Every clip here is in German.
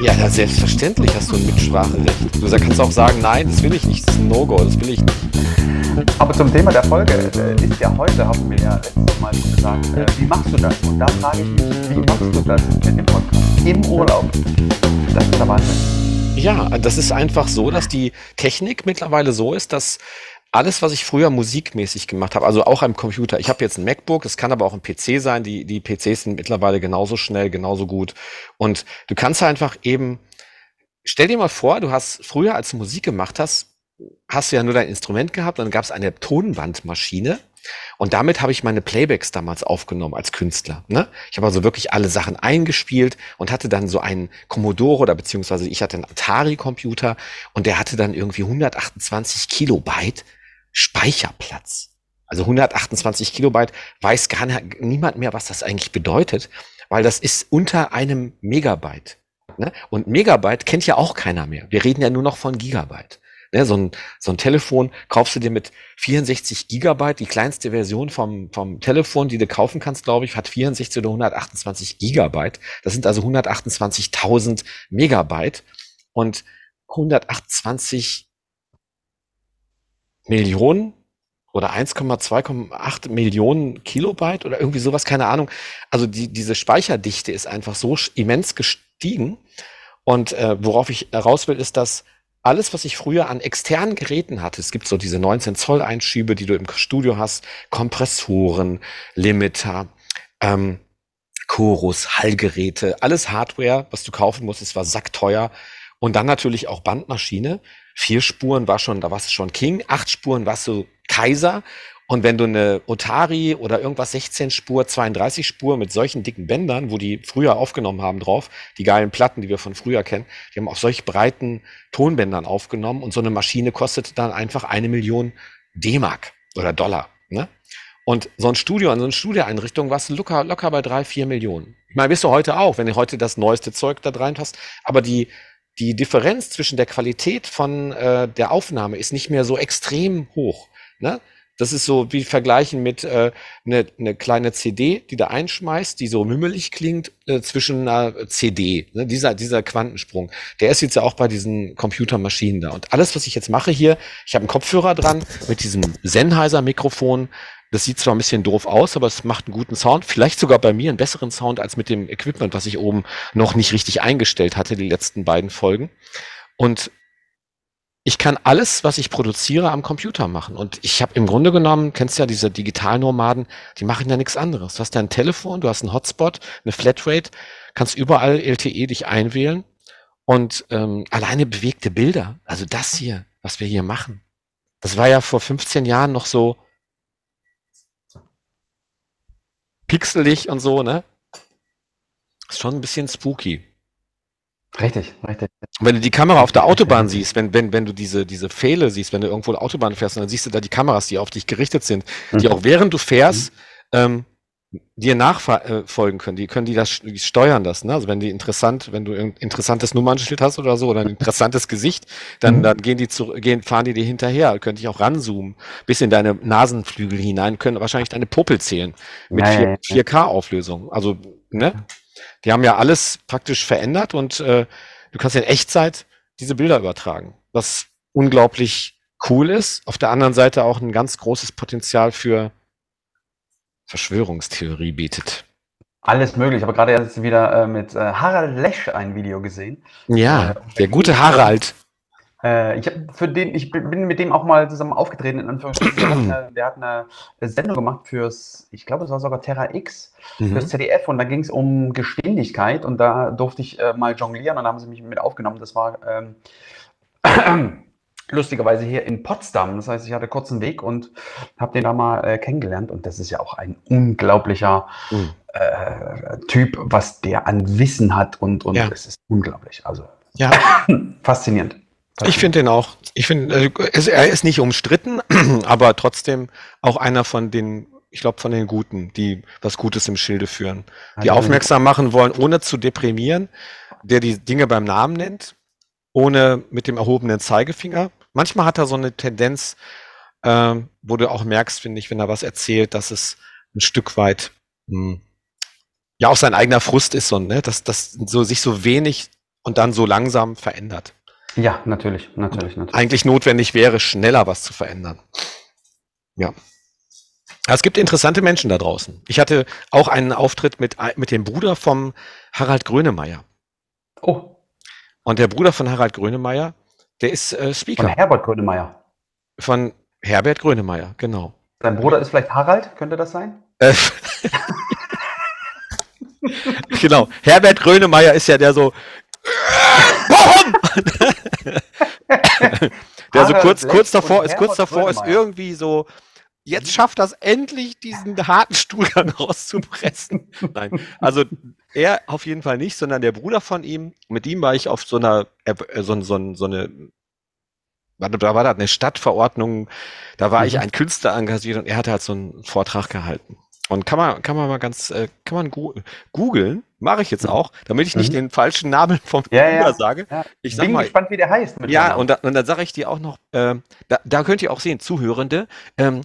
Ja, ja, selbstverständlich hast du ein Mitspracherecht. Du kannst auch sagen, nein, das will ich nicht, das ist ein No-Go, das will ich nicht. Aber zum Thema der Folge äh, ist ja heute, haben wir ja letztes Mal gesagt, äh, wie machst du das? Und da frage ich mich, wie machst du das mit dem Podcast? Im Urlaub. Das ist der Wahnsinn. Ja, das ist einfach so, dass die Technik mittlerweile so ist, dass alles, was ich früher musikmäßig gemacht habe, also auch am Computer. Ich habe jetzt ein MacBook, das kann aber auch ein PC sein. Die, die PCs sind mittlerweile genauso schnell, genauso gut. Und du kannst einfach eben, stell dir mal vor, du hast früher, als du Musik gemacht hast, hast du ja nur dein Instrument gehabt dann gab es eine Tonbandmaschine. Und damit habe ich meine Playbacks damals aufgenommen als Künstler. Ne? Ich habe also wirklich alle Sachen eingespielt und hatte dann so einen Commodore oder beziehungsweise ich hatte einen Atari-Computer und der hatte dann irgendwie 128 Kilobyte Speicherplatz. Also 128 Kilobyte weiß gar nicht, niemand mehr, was das eigentlich bedeutet, weil das ist unter einem Megabyte. Ne? Und Megabyte kennt ja auch keiner mehr. Wir reden ja nur noch von Gigabyte. Ne? So, ein, so ein Telefon kaufst du dir mit 64 Gigabyte, die kleinste Version vom, vom Telefon, die du kaufen kannst, glaube ich, hat 64 oder 128 Gigabyte. Das sind also 128.000 Megabyte. Und 128 Millionen oder 1,2,8 Millionen Kilobyte oder irgendwie sowas, keine Ahnung. Also die, diese Speicherdichte ist einfach so immens gestiegen. Und äh, worauf ich raus will, ist, dass alles, was ich früher an externen Geräten hatte, es gibt so diese 19 Zoll Einschübe, die du im Studio hast, Kompressoren, Limiter, ähm, Chorus, Hallgeräte, alles Hardware, was du kaufen musst, es war sackteuer. Und dann natürlich auch Bandmaschine. Vier Spuren war schon, da warst du schon King. Acht Spuren warst du Kaiser. Und wenn du eine Otari oder irgendwas 16 Spur, 32 Spur mit solchen dicken Bändern, wo die früher aufgenommen haben drauf, die geilen Platten, die wir von früher kennen, die haben auf solch breiten Tonbändern aufgenommen und so eine Maschine kostete dann einfach eine Million D-Mark oder Dollar. Ne? Und so ein Studio, an so eine Studioeinrichtung warst du locker, locker bei drei, vier Millionen. Ich meine, bist du heute auch, wenn du heute das neueste Zeug da rein hast, aber die, die Differenz zwischen der Qualität von äh, der Aufnahme ist nicht mehr so extrem hoch. Ne? Das ist so wie vergleichen mit äh, eine, eine kleine CD, die da einschmeißt, die so mümmelig klingt, äh, zwischen einer CD. Ne? Dieser, dieser Quantensprung. Der ist jetzt ja auch bei diesen Computermaschinen da. Und alles, was ich jetzt mache hier, ich habe einen Kopfhörer dran mit diesem Sennheiser-Mikrofon. Das sieht zwar ein bisschen doof aus, aber es macht einen guten Sound. Vielleicht sogar bei mir einen besseren Sound als mit dem Equipment, was ich oben noch nicht richtig eingestellt hatte, die letzten beiden Folgen. Und ich kann alles, was ich produziere, am Computer machen. Und ich habe im Grunde genommen, kennst ja diese Digitalnomaden, die machen ja nichts anderes. Du hast dein Telefon, du hast einen Hotspot, eine Flatrate, kannst überall LTE dich einwählen und ähm, alleine bewegte Bilder, also das hier, was wir hier machen, das war ja vor 15 Jahren noch so, pixelig und so, ne? Ist schon ein bisschen spooky. Richtig, richtig. Wenn du die Kamera auf der Autobahn siehst, wenn, wenn, wenn du diese, diese Pfähle siehst, wenn du irgendwo Autobahn fährst, und dann siehst du da die Kameras, die auf dich gerichtet sind, die mhm. auch während du fährst, mhm. ähm, dir nachfolgen können. Die können die das die steuern das. Ne? Also wenn die interessant, wenn du ein interessantes Nummernschild hast oder so oder ein interessantes Gesicht, dann, mhm. dann gehen die zu, gehen, fahren die dir hinterher. Könnte ich auch ranzoomen, bis in deine Nasenflügel hinein, können wahrscheinlich deine Puppel zählen mit 4, 4K-Auflösung. Also ne, die haben ja alles praktisch verändert und äh, du kannst in Echtzeit diese Bilder übertragen, was unglaublich cool ist. Auf der anderen Seite auch ein ganz großes Potenzial für Verschwörungstheorie bietet. Alles möglich. Ich habe gerade jetzt wieder äh, mit äh, Harald Lesch ein Video gesehen. Ja, äh, der gute Harald. Äh, ich für den, ich bin mit dem auch mal zusammen aufgetreten, in Anführungsstrichen. der, hat eine, der hat eine Sendung gemacht fürs, ich glaube, es war sogar Terra X, mhm. fürs ZDF und da ging es um Geschwindigkeit und da durfte ich äh, mal jonglieren und da haben sie mich mit aufgenommen. Das war ähm, lustigerweise hier in Potsdam. Das heißt, ich hatte kurzen Weg und habe den da mal äh, kennengelernt. Und das ist ja auch ein unglaublicher mhm. äh, Typ, was der an Wissen hat. Und, und ja. es ist unglaublich. Also ja. faszinierend. Ich finde den auch. Ich finde, äh, er ist nicht umstritten, aber trotzdem auch einer von den, ich glaube, von den Guten, die was Gutes im Schilde führen, die also, aufmerksam machen wollen, ohne zu deprimieren, der die Dinge beim Namen nennt ohne mit dem erhobenen Zeigefinger. Manchmal hat er so eine Tendenz, äh, wo du auch merkst, finde ich, wenn er was erzählt, dass es ein Stück weit mh, hm, ja auch sein eigener Frust ist, so, ne? dass das so sich so wenig und dann so langsam verändert. Ja, natürlich, natürlich, natürlich. Eigentlich notwendig wäre, schneller was zu verändern. Ja. Es gibt interessante Menschen da draußen. Ich hatte auch einen Auftritt mit, mit dem Bruder vom Harald Grönemeyer. Oh. Und der Bruder von Harald Grönemeyer, der ist äh, Speaker. Von Herbert Grönemeyer. Von Herbert Grönemeyer, genau. Sein Bruder ist vielleicht Harald, könnte das sein? Äh, genau. Herbert Grönemeyer ist ja der so. Der so kurz, kurz davor ist, kurz davor ist irgendwie so jetzt schafft das endlich, diesen harten Stuhlgang rauszupressen. Nein, also er auf jeden Fall nicht, sondern der Bruder von ihm. Mit ihm war ich auf so einer, äh, so, so, so eine, da war da eine Stadtverordnung, da war mhm. ich ein Künstler engagiert und er hatte halt so einen Vortrag gehalten. Und kann man, kann man mal ganz, äh, kann man googeln, mache ich jetzt auch, damit ich nicht mhm. den falschen Namen vom ja, Bruder ja. sage. Ja. Ich sag Bin mal, gespannt, wie der heißt. ja, und, da, und dann sage ich dir auch noch, äh, da, da könnt ihr auch sehen, Zuhörende, ähm,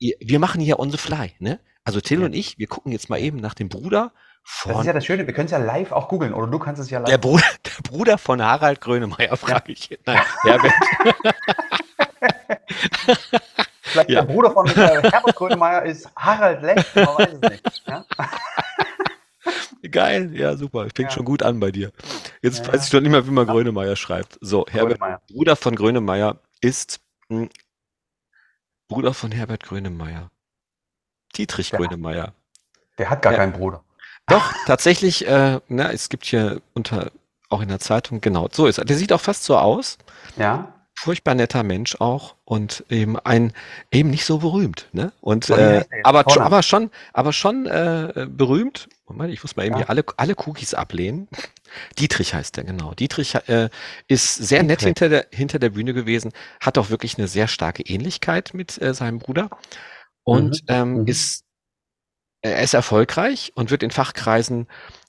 wir machen hier on the fly, ne? Also Till ja. und ich, wir gucken jetzt mal eben nach dem Bruder von. Das ist ja das Schöne, wir können es ja live auch googeln, oder du kannst es ja live. Der Bruder, der Bruder von Harald Grönemeyer, frage ich. Nein, Herbert. Vielleicht ja. der Bruder von Herbert Grönemeyer ist Harald Lech, man weiß es nicht. Ja? Geil, ja, super. Fängt ja. schon gut an bei dir. Jetzt weiß ich doch nicht mehr, wie man Grönemeyer schreibt. So, Herbert, Bruder von Grönemeyer ist hm, Bruder von Herbert Grönemeyer. Dietrich der, Grönemeyer. Der hat gar der, keinen Bruder. Doch, tatsächlich, äh, na, es gibt hier unter, auch in der Zeitung, genau, so ist er. Der sieht auch fast so aus. Ja. Furchtbar netter Mensch auch und eben ein, eben nicht so berühmt, ne? Und, äh, aber, aber schon, aber schon äh, berühmt. Moment, ich muss mal eben ja. hier alle, alle Cookies ablehnen. Dietrich heißt er, genau. Dietrich äh, ist sehr nett hinter der, hinter der Bühne gewesen, hat auch wirklich eine sehr starke Ähnlichkeit mit äh, seinem Bruder und mhm. Ähm, mhm. ist, er ist erfolgreich und wird in Fachkreisen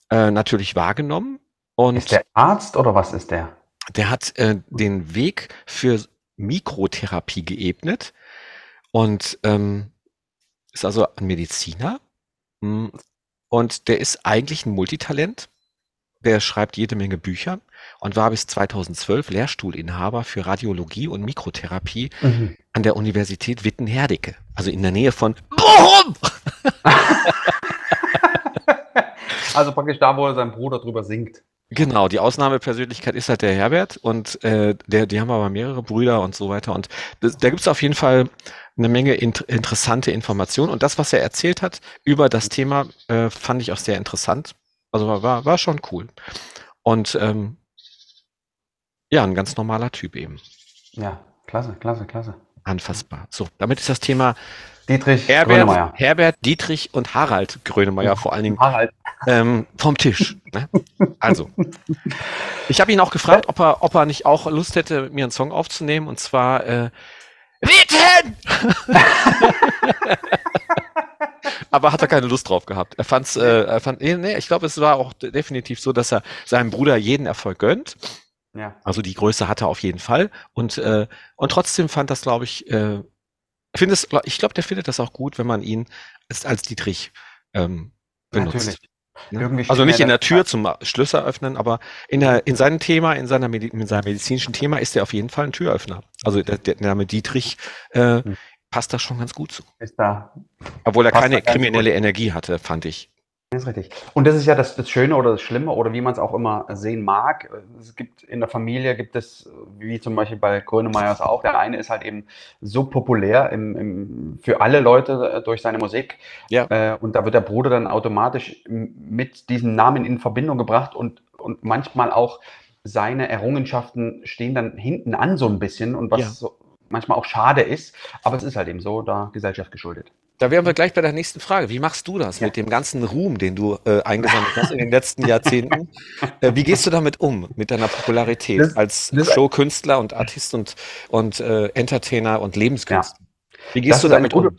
äh, natürlich wahrgenommen. Und ist der Arzt oder was ist der? Der hat äh, den Weg für Mikrotherapie geebnet und ähm, ist also ein Mediziner. Hm, und der ist eigentlich ein Multitalent der schreibt jede Menge Bücher und war bis 2012 Lehrstuhlinhaber für Radiologie und Mikrotherapie mhm. an der Universität Witten-Herdecke, also in der Nähe von Bochum. also praktisch da, wo er sein Bruder drüber singt. Genau, die Ausnahmepersönlichkeit ist halt der Herbert und äh, der, die haben aber mehrere Brüder und so weiter. Und das, da gibt es auf jeden Fall eine Menge int interessante Informationen. Und das, was er erzählt hat über das Thema, äh, fand ich auch sehr interessant. Also war, war schon cool. Und ähm, ja, ein ganz normaler Typ eben. Ja, klasse, klasse, klasse. Anfassbar. So, damit ist das Thema Dietrich Herbert. Herbert, Dietrich und Harald Grönemeyer vor allen Dingen Harald. Ähm, vom Tisch. Ne? Also, ich habe ihn auch gefragt, ob er, ob er nicht auch Lust hätte, mir einen Song aufzunehmen und zwar äh, Witten! aber hat er keine Lust drauf gehabt. Er fand's, äh, er fand, nee, ich glaube, es war auch definitiv so, dass er seinem Bruder jeden Erfolg gönnt. Ja. Also die Größe hat er auf jeden Fall. Und, äh, und trotzdem fand das, glaube ich, äh, finde es, ich glaube, der findet das auch gut, wenn man ihn als, als Dietrich ähm, benutzt. Ne? Also nicht in der Tür zum Schlösser öffnen, aber in, der, in seinem Thema, in, seiner Medi in seinem medizinischen Thema ist er auf jeden Fall ein Türöffner. Also der, der Name Dietrich äh, hm passt das schon ganz gut zu. Ist da. Obwohl er keine kriminelle Energie hatte, fand ich. Das ist richtig. Und das ist ja das, das Schöne oder das Schlimme oder wie man es auch immer sehen mag. Es gibt in der Familie gibt es, wie zum Beispiel bei Grönemeyers auch, der eine ist halt eben so populär im, im, für alle Leute durch seine Musik. Ja. Äh, und da wird der Bruder dann automatisch mit diesem Namen in Verbindung gebracht und, und manchmal auch seine Errungenschaften stehen dann hinten an so ein bisschen und was ja. so, manchmal auch schade ist, aber es ist halt eben so, da Gesellschaft geschuldet. Da wären wir gleich bei der nächsten Frage. Wie machst du das ja. mit dem ganzen Ruhm, den du äh, eingesammelt hast in den letzten Jahrzehnten? äh, wie gehst du damit um, mit deiner Popularität das, als Showkünstler und Artist und, und äh, Entertainer und Lebenskünstler? Ja. Wie gehst das du damit gute, um?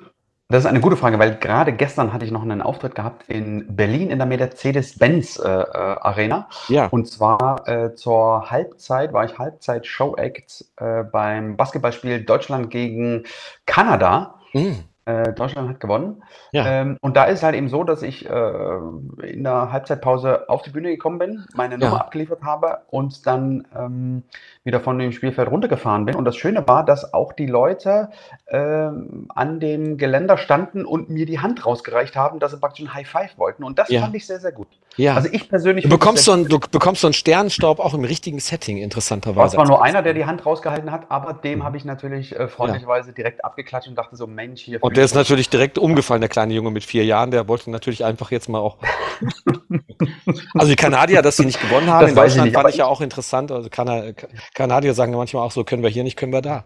Das ist eine gute Frage, weil gerade gestern hatte ich noch einen Auftritt gehabt in Berlin in der Mercedes-Benz äh, äh, Arena. Ja. Und zwar äh, zur Halbzeit war ich Halbzeit-Show-Act äh, beim Basketballspiel Deutschland gegen Kanada. Mhm. Äh, Deutschland hat gewonnen. Ja. Ähm, und da ist halt eben so, dass ich äh, in der Halbzeitpause auf die Bühne gekommen bin, meine Nummer Ja. abgeliefert habe und dann ähm, wieder von dem Spielfeld runtergefahren bin. Und das Schöne war, dass auch die Leute ähm, an dem Geländer standen und mir die Hand rausgereicht haben, dass sie praktisch ein High Five wollten. Und das Ja. fand ich sehr, sehr gut. Ja. Also ich persönlich du bekommst so einen, du bekommst so einen Sternenstaub auch im richtigen Setting, interessanterweise. Es war nur einer, der die Hand rausgehalten hat, aber dem Mhm. habe ich natürlich äh, freundlicherweise direkt abgeklatscht und dachte so, Mensch, hier. Und der ist natürlich direkt umgefallen, der kleine Junge mit vier Jahren, der wollte natürlich einfach jetzt mal auch. also die Kanadier, dass sie nicht gewonnen haben, Das in weiß ich Deutschland nicht, fand ich ja auch interessant. Also Kana Kanadier sagen ja manchmal auch so, können wir hier nicht, können wir da.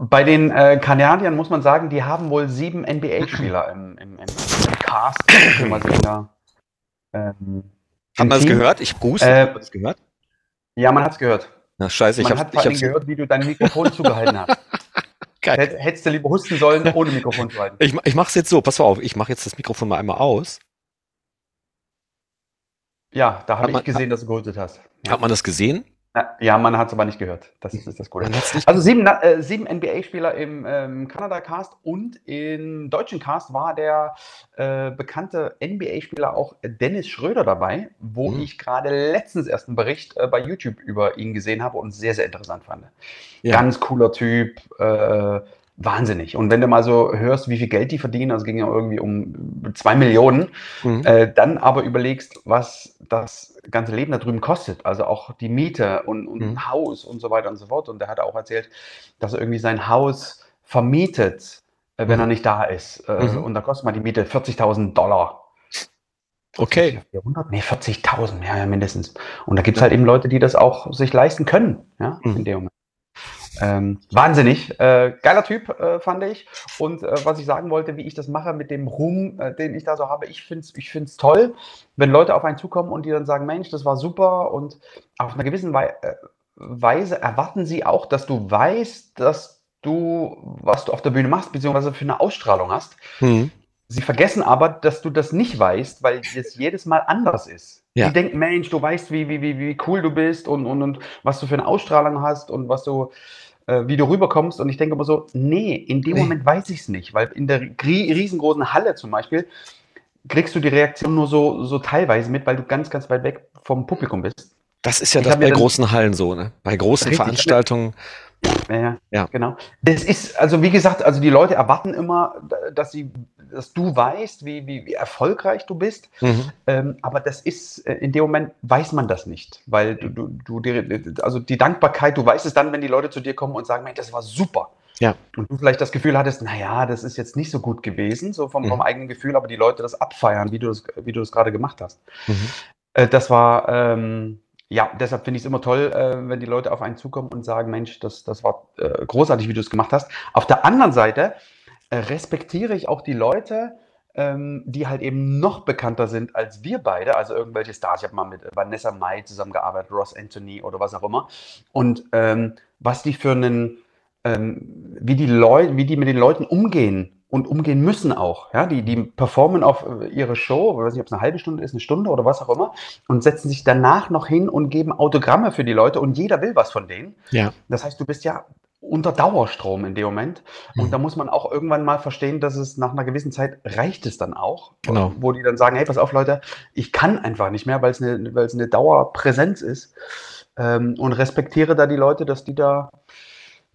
Bei den äh, Kanadiern muss man sagen, die haben wohl sieben NBA-Spieler im, im, im, Cast. beziehungsweise in der, ähm, Hat man Team. gehört? Ich Bruce, Äh, hat man das gehört? Ja, man hat es gehört. Na scheiße, ich man hat allem hab's, gehört, wie du dein Mikrofon zugehalten hast. geil. Hätt- Hättest du lieber husten sollen, ohne Mikrofon zu halten. Ich, ich mach's jetzt so, pass mal auf, ich mache jetzt das Mikrofon mal einmal aus. Ja, da Hat habe man- ich gesehen, dass du gehustet hast. Ja, Hat man das gesehen? Ja man hat es aber nicht gehört. Das ist, ist das nicht. Also sieben, äh, sieben NBA-Spieler im ähm, Kanada-Cast und im deutschen Cast war der äh, bekannte NBA-Spieler auch Dennis Schröder dabei, wo Mhm. ich gerade letztens erst einen Bericht äh, bei YouTube über ihn gesehen habe und sehr, sehr interessant fand. Ja. Ganz cooler Typ, äh, wahnsinnig. Und wenn du mal so hörst, wie viel Geld die verdienen, also es ging ja irgendwie um zwei Millionen, Mhm. äh, dann aber überlegst, was das ganze Leben da drüben kostet, also auch die Miete und, und Mhm. ein Haus und so weiter und so fort. Und der hat auch erzählt, dass er irgendwie sein Haus vermietet, äh, wenn Mhm. er nicht da ist. Äh, Mhm. Und da kostet mal die Miete 40.000 Dollar. Okay. 400? Nee, 40.000, ja, ja, mindestens. Und da gibt es halt eben Leute, die das auch sich leisten können, ja, Mhm. in dem Moment. Ähm, wahnsinnig. Äh, geiler Typ, äh, fand ich. Und äh, was ich sagen wollte, wie ich das mache mit dem Ruhm, äh, den ich da so habe, ich finde es ich find's toll, wenn Leute auf einen zukommen und die dann sagen, Mensch, das war super und auf einer gewissen Wei äh, Weise erwarten sie auch, dass du weißt, dass du, was du auf der Bühne machst, beziehungsweise für eine Ausstrahlung hast. Mhm. Sie vergessen aber, dass du das nicht weißt, weil das jedes Mal anders ist. Ja. Die denken, Mensch, du weißt, wie, wie, wie, wie cool du bist und, und, und was du für eine Ausstrahlung hast und was du, wie du rüberkommst. Und ich denke immer so, nee, in dem Nee. Moment weiß ich es nicht, weil in der ri- riesengroßen Halle zum Beispiel kriegst du die Reaktion nur so, so teilweise mit, weil du ganz, ganz weit weg vom Publikum bist. Das ist ja Ich das bei großen Hallen so, ne? Bei großen hab mir- Veranstaltungen. Ja, ja, Ja. genau. Das ist, also wie gesagt, also die Leute erwarten immer, dass sie, dass du weißt, wie, wie, wie erfolgreich du bist. Mhm. Ähm, aber das ist, äh, in dem Moment weiß man das nicht, weil du, du, du also die Dankbarkeit, du weißt es dann, wenn die Leute zu dir kommen und sagen, Mensch, das war super. Ja. Und du vielleicht das Gefühl hattest, naja, das ist jetzt nicht so gut gewesen, so vom, vom Mhm. eigenen Gefühl, aber die Leute das abfeiern, wie du das, wie du das gerade gemacht hast. Mhm. Äh, das war, ähm, ja, deshalb finde ich es immer toll, äh, wenn die Leute auf einen zukommen und sagen, Mensch, das, das war äh, großartig, wie du es gemacht hast. Auf der anderen Seite äh, respektiere ich auch die Leute, ähm, die halt eben noch bekannter sind als wir beide, also irgendwelche Stars. Ich habe mal mit Vanessa Mai zusammengearbeitet, Ross Anthony oder was auch immer. Und ähm, was die für einen, ähm, wie die Leute, wie die mit den Leuten umgehen und umgehen müssen auch. Ja, die, die performen auf äh, ihre Show, ich weiß nicht, ob es eine halbe Stunde ist, eine Stunde oder was auch immer, und setzen sich danach noch hin und geben Autogramme für die Leute und jeder will was von denen. Ja. Das heißt, du bist ja unter Dauerstrom in dem Moment. Und Mhm. da muss man auch irgendwann mal verstehen, dass es nach einer gewissen Zeit reicht es dann auch. Genau. Wo die dann sagen, hey, pass auf, Leute, ich kann einfach nicht mehr, weil es eine, weil es eine Dauerpräsenz ist. Ähm, und respektiere da die Leute, dass die da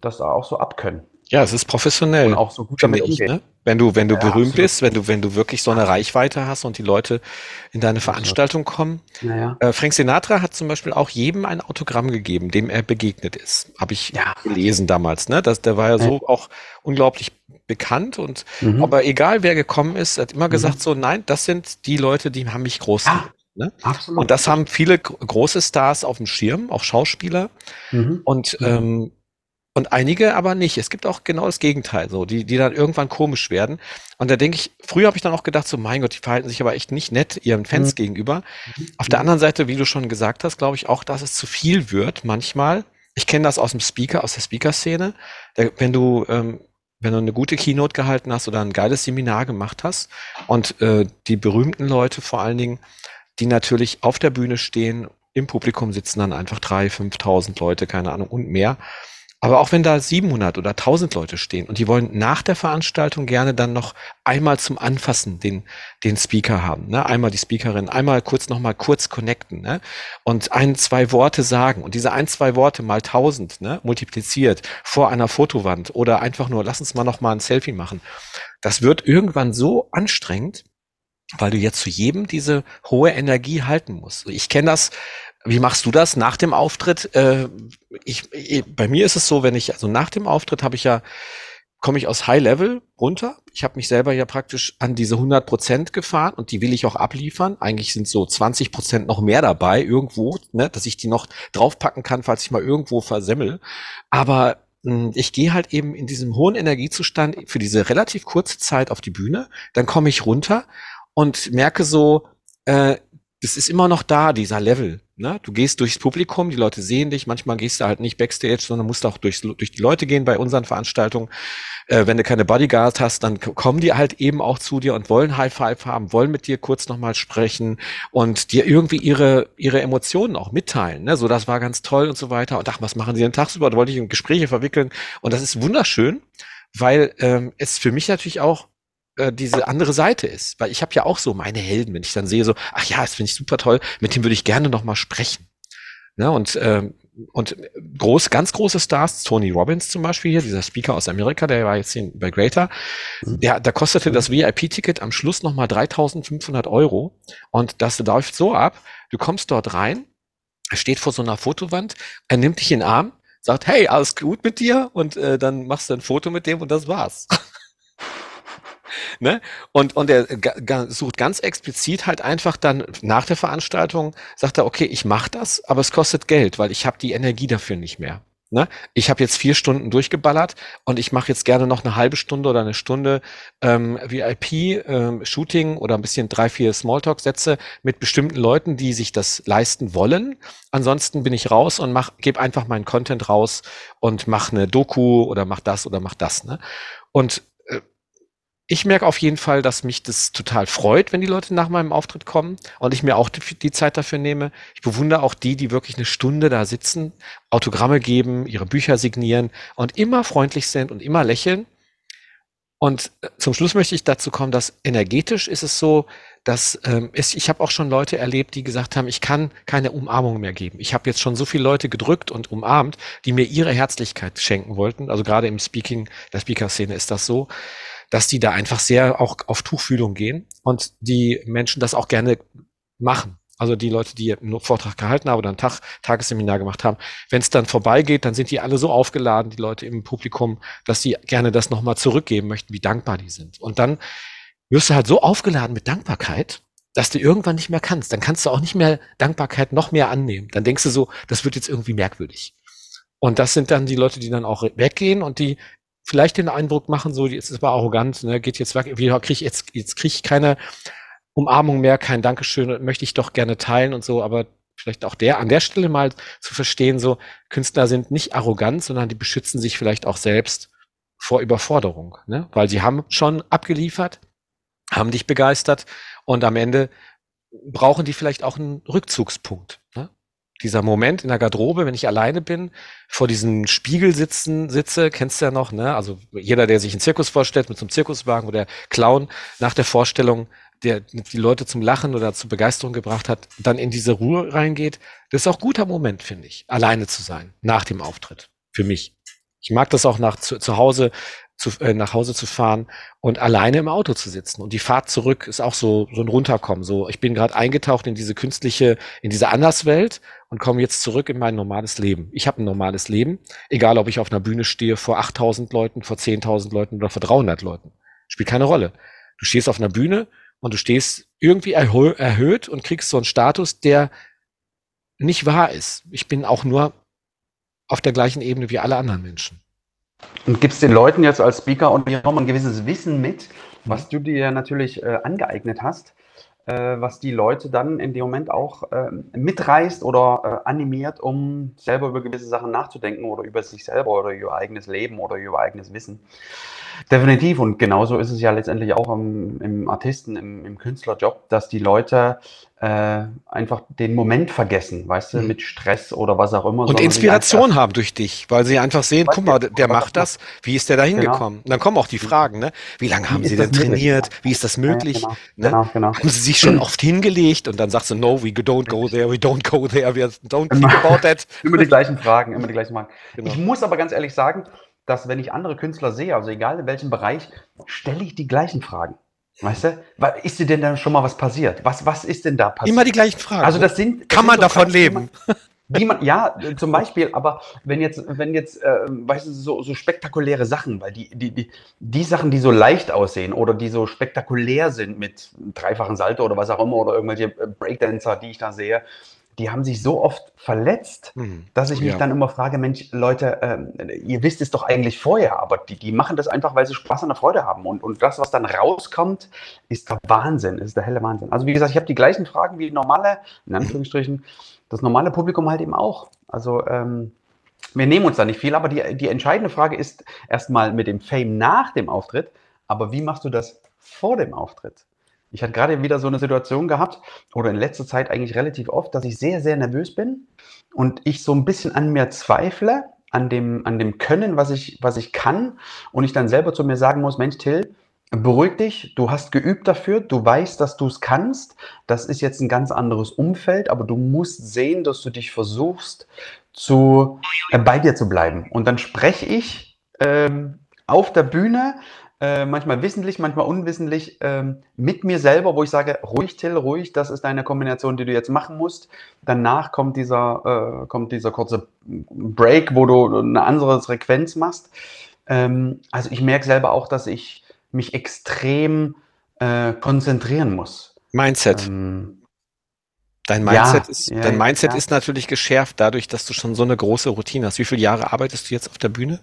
das da auch so abkönnen. Ja, es ist professionell. Und auch so gut damit ich, ne? Wenn du, wenn du Ja, berühmt absolut. bist, wenn du, wenn du wirklich so eine Reichweite hast und die Leute in deine. Veranstaltung kommen. Naja. Äh, Frank Sinatra hat zum Beispiel auch jedem ein Autogramm gegeben, dem er begegnet ist. Habe ich Ja. gelesen damals, ne? Das, der war ja Ja. so auch unglaublich bekannt und Mhm. aber egal wer gekommen ist, hat immer gesagt so, nein, das sind die Leute, die haben mich groß Ja. gemacht. Ne? Absolut. Und das haben viele gro- große Stars auf dem Schirm, auch Schauspieler. Mhm. Und, Mhm. ähm, und einige aber nicht. Es gibt auch genau das Gegenteil, so, die, die dann irgendwann komisch werden. Und da denke ich, früher habe ich dann auch gedacht, so, mein Gott, die verhalten sich aber echt nicht nett ihren Fans Mhm. gegenüber. Auf der anderen Seite, wie du schon gesagt hast, glaube ich auch, dass es zu viel wird manchmal. Ich kenne das aus dem Speaker, aus der Speaker-Szene. Wenn du, ähm, wenn du eine gute Keynote gehalten hast oder ein geiles Seminar gemacht hast und äh, die berühmten Leute vor allen Dingen, die natürlich auf der Bühne stehen, im Publikum sitzen dann einfach drei, 5.000 Leute, keine Ahnung, und mehr. Aber auch wenn da 700 oder 1000 Leute stehen und die wollen nach der Veranstaltung gerne dann noch einmal zum Anfassen den, den Speaker haben, ne? einmal die Speakerin, einmal kurz noch mal kurz connecten ne? und ein, zwei Worte sagen und diese ein, zwei Worte mal 1000 ne? multipliziert vor einer Fotowand oder einfach nur, lass uns mal noch mal ein Selfie machen. Das wird irgendwann so anstrengend, weil du jetzt zu jedem diese hohe Energie halten musst. Ich kenne das wie machst du das nach dem Auftritt? Äh, ich, ich, bei mir ist es so, wenn ich, also nach dem Auftritt habe ich ja, komme ich aus High Level runter. Ich habe mich selber ja praktisch an diese 100 Prozent gefahren und die will ich auch abliefern. Eigentlich sind so 20 Prozent noch mehr dabei irgendwo, ne, dass ich die noch draufpacken kann, falls ich mal irgendwo versemmel. Aber hm, ich gehe halt eben in diesem hohen Energiezustand für diese relativ kurze Zeit auf die Bühne. Dann komme ich runter und merke so, äh, das ist immer noch da, dieser Level. Ne? Du gehst durchs Publikum, die Leute sehen dich, manchmal gehst du halt nicht backstage, sondern musst auch durchs, durch die Leute gehen bei unseren Veranstaltungen. Äh, wenn du keine Bodyguard hast, dann kommen die halt eben auch zu dir und wollen High Five haben, wollen mit dir kurz nochmal sprechen und dir irgendwie ihre, ihre Emotionen auch mitteilen. Ne? So, das war ganz toll und so weiter. Und ach, was machen sie denn tagsüber? Da wollte ich in Gespräche verwickeln. Und das ist wunderschön, weil ähm, es für mich natürlich auch äh, diese andere Seite ist. Weil ich habe ja auch so meine Helden, wenn ich dann sehe, so, ach ja, das finde ich super toll, mit dem würde ich gerne noch mal sprechen. Ne? Und, ähm, und groß, ganz große Stars, Tony Robbins zum Beispiel hier, dieser Speaker aus Amerika, der war jetzt hier bei Greater, mhm. der, da kostete das VIP-Ticket am Schluss nochmal 3500 Euro. Und das läuft so ab, du kommst dort rein, er steht vor so einer Fotowand, er nimmt dich in den Arm, sagt, hey, alles gut mit dir? Und äh, dann machst du ein Foto mit dem und das war's. Ne? Und, und er sucht ganz explizit halt einfach dann nach der Veranstaltung, sagt er, okay, ich mache das, aber es kostet Geld, weil ich habe die Energie dafür nicht mehr. Ne? Ich habe jetzt vier Stunden durchgeballert und ich mache jetzt gerne noch eine halbe Stunde oder eine Stunde ähm, VIP-Shooting ähm, oder ein bisschen drei, vier Smalltalk-Sätze mit bestimmten Leuten, die sich das leisten wollen. Ansonsten bin ich raus und mach, gebe einfach meinen Content raus und mache eine Doku oder mach das oder mach das. Ne? Und ich merke auf jeden Fall, dass mich das total freut, wenn die Leute nach meinem Auftritt kommen und ich mir auch die, die, Zeit dafür nehme. Ich bewundere auch die, die wirklich eine Stunde da sitzen, Autogramme geben, ihre Bücher signieren und immer freundlich sind und immer lächeln. Und äh, zum Schluss möchte ich dazu kommen, dass energetisch ist es so, dass ähm, ist, ich habe auch schon Leute erlebt, die gesagt haben, ich kann keine Umarmung mehr geben. Ich habe jetzt schon so viele Leute gedrückt und umarmt, die mir ihre Herzlichkeit schenken wollten. Also gerade im Speaking, der Speaker-Szene ist das so dass die da einfach sehr auch auf Tuchfühlung gehen und die Menschen das auch gerne machen. Also die Leute, die einen Vortrag gehalten haben oder ein Tag, Tagesseminar gemacht haben, wenn es dann vorbeigeht, dann sind die alle so aufgeladen, die Leute im Publikum, dass sie gerne das nochmal zurückgeben möchten, wie dankbar die sind. Und dann wirst du halt so aufgeladen mit Dankbarkeit, dass du irgendwann nicht mehr kannst. Dann kannst du auch nicht mehr Dankbarkeit noch mehr annehmen. Dann denkst du so, das wird jetzt irgendwie merkwürdig. Und das sind dann die Leute, die dann auch weggehen und die vielleicht den Eindruck machen, so, jetzt ist aber arrogant, ne, geht jetzt weg, wie krieg ich jetzt, jetzt kriege ich keine Umarmung mehr, kein Dankeschön, möchte ich doch gerne teilen und so, aber vielleicht auch der, an der Stelle mal zu verstehen, so, Künstler sind nicht arrogant, sondern die beschützen sich vielleicht auch selbst vor Überforderung, ne, weil sie haben schon abgeliefert, haben dich begeistert und am Ende brauchen die vielleicht auch einen Rückzugspunkt. Ne? Dieser Moment in der Garderobe, wenn ich alleine bin, vor diesem Spiegel sitzen, sitze, kennst du ja noch, ne? Also jeder, der sich einen Zirkus vorstellt mit so einem Zirkuswagen, wo der Clown nach der Vorstellung der die Leute zum Lachen oder zur Begeisterung gebracht hat, dann in diese Ruhe reingeht, das ist auch guter Moment, finde ich, alleine zu sein, nach dem Auftritt. Für mich. Ich mag das auch nach zu, zu Hause zu, äh, nach Hause zu fahren und alleine im Auto zu sitzen. Und die Fahrt zurück ist auch so, so ein Runterkommen. So, ich bin gerade eingetaucht in diese künstliche, in diese Anderswelt und komme jetzt zurück in mein normales Leben. Ich habe ein normales Leben, egal ob ich auf einer Bühne stehe vor 8000 Leuten, vor 10.000 Leuten oder vor 300 Leuten. Spielt keine Rolle. Du stehst auf einer Bühne und du stehst irgendwie erhö erhöht und kriegst so einen Status, der nicht wahr ist. Ich bin auch nur auf der gleichen Ebene wie alle anderen Menschen. Und gibst den Leuten jetzt als Speaker und auch ein gewisses Wissen mit, was du dir natürlich äh, angeeignet hast, äh, was die Leute dann in dem Moment auch äh, mitreißt oder äh, animiert, um selber über gewisse Sachen nachzudenken oder über sich selber oder über eigenes Leben oder über eigenes Wissen. Definitiv. Und genauso ist es ja letztendlich auch im, im Artisten, im, im, Künstlerjob, dass die Leute äh, einfach den Moment vergessen, weißt du, mhm. mit Stress oder was auch immer. Und Inspiration haben durch dich, weil sie einfach sehen, guck mal, der macht das, wie ist der da hingekommen? Genau. dann kommen auch die Fragen, ne? Wie lange haben sie denn trainiert? Wie ist das möglich? Ja, genau. Ne? Genau, genau. Haben sie sich schon oft hingelegt und dann sagst du, no, we don't go there, we don't go there, we don't think about that. immer die gleichen Fragen, immer die gleichen Fragen. Genau. Ich muss aber ganz ehrlich sagen, dass wenn ich andere Künstler sehe, also egal in welchem Bereich, stelle ich die gleichen Fragen. Weißt du? Ist dir denn dann schon mal was passiert? Was, was ist denn da passiert? Immer die gleichen Fragen. Also das sind. Das Kann man davon leben? Wie man, ja, zum Beispiel, aber wenn jetzt, wenn jetzt, äh, weißt du, so, so spektakuläre Sachen, weil die, die, die, die Sachen, die so leicht aussehen oder die so spektakulär sind mit dreifachen Salto oder was auch immer oder irgendwelche Breakdancer, die ich da sehe, die haben sich so oft verletzt, mhm. dass ich mich ja. dann immer frage, Mensch, Leute, ähm, ihr wisst es doch eigentlich vorher, aber die, die machen das einfach, weil sie Spaß an der Freude haben. Und, und das, was dann rauskommt, ist der Wahnsinn, ist der helle Wahnsinn. Also wie gesagt, ich habe die gleichen Fragen wie normale, in Anführungsstrichen, das normale Publikum halt eben auch. Also ähm, wir nehmen uns da nicht viel, aber die, die entscheidende Frage ist erstmal mit dem Fame nach dem Auftritt, aber wie machst du das vor dem Auftritt? Ich hatte gerade wieder so eine Situation gehabt, oder in letzter Zeit eigentlich relativ oft, dass ich sehr, sehr nervös bin und ich so ein bisschen an mir zweifle, an dem, an dem Können, was ich, was ich kann, und ich dann selber zu mir sagen muss, Mensch, Till, beruhig dich, du hast geübt dafür, du weißt, dass du es kannst. Das ist jetzt ein ganz anderes Umfeld, aber du musst sehen, dass du dich versuchst, zu, äh, bei dir zu bleiben. Und dann spreche ich ähm, auf der Bühne äh, manchmal wissentlich, manchmal unwissentlich ähm, mit mir selber, wo ich sage, ruhig Till, ruhig, das ist eine Kombination, die du jetzt machen musst. Danach kommt dieser, äh, kommt dieser kurze Break, wo du eine andere Frequenz machst. Ähm, also ich merke selber auch, dass ich mich extrem äh, konzentrieren muss. Mindset. Ähm, Dein Mindset, ja, ist, ja, dein Mindset ja. ist natürlich geschärft dadurch, dass du schon so eine große Routine hast. Wie viele Jahre arbeitest du jetzt auf der Bühne?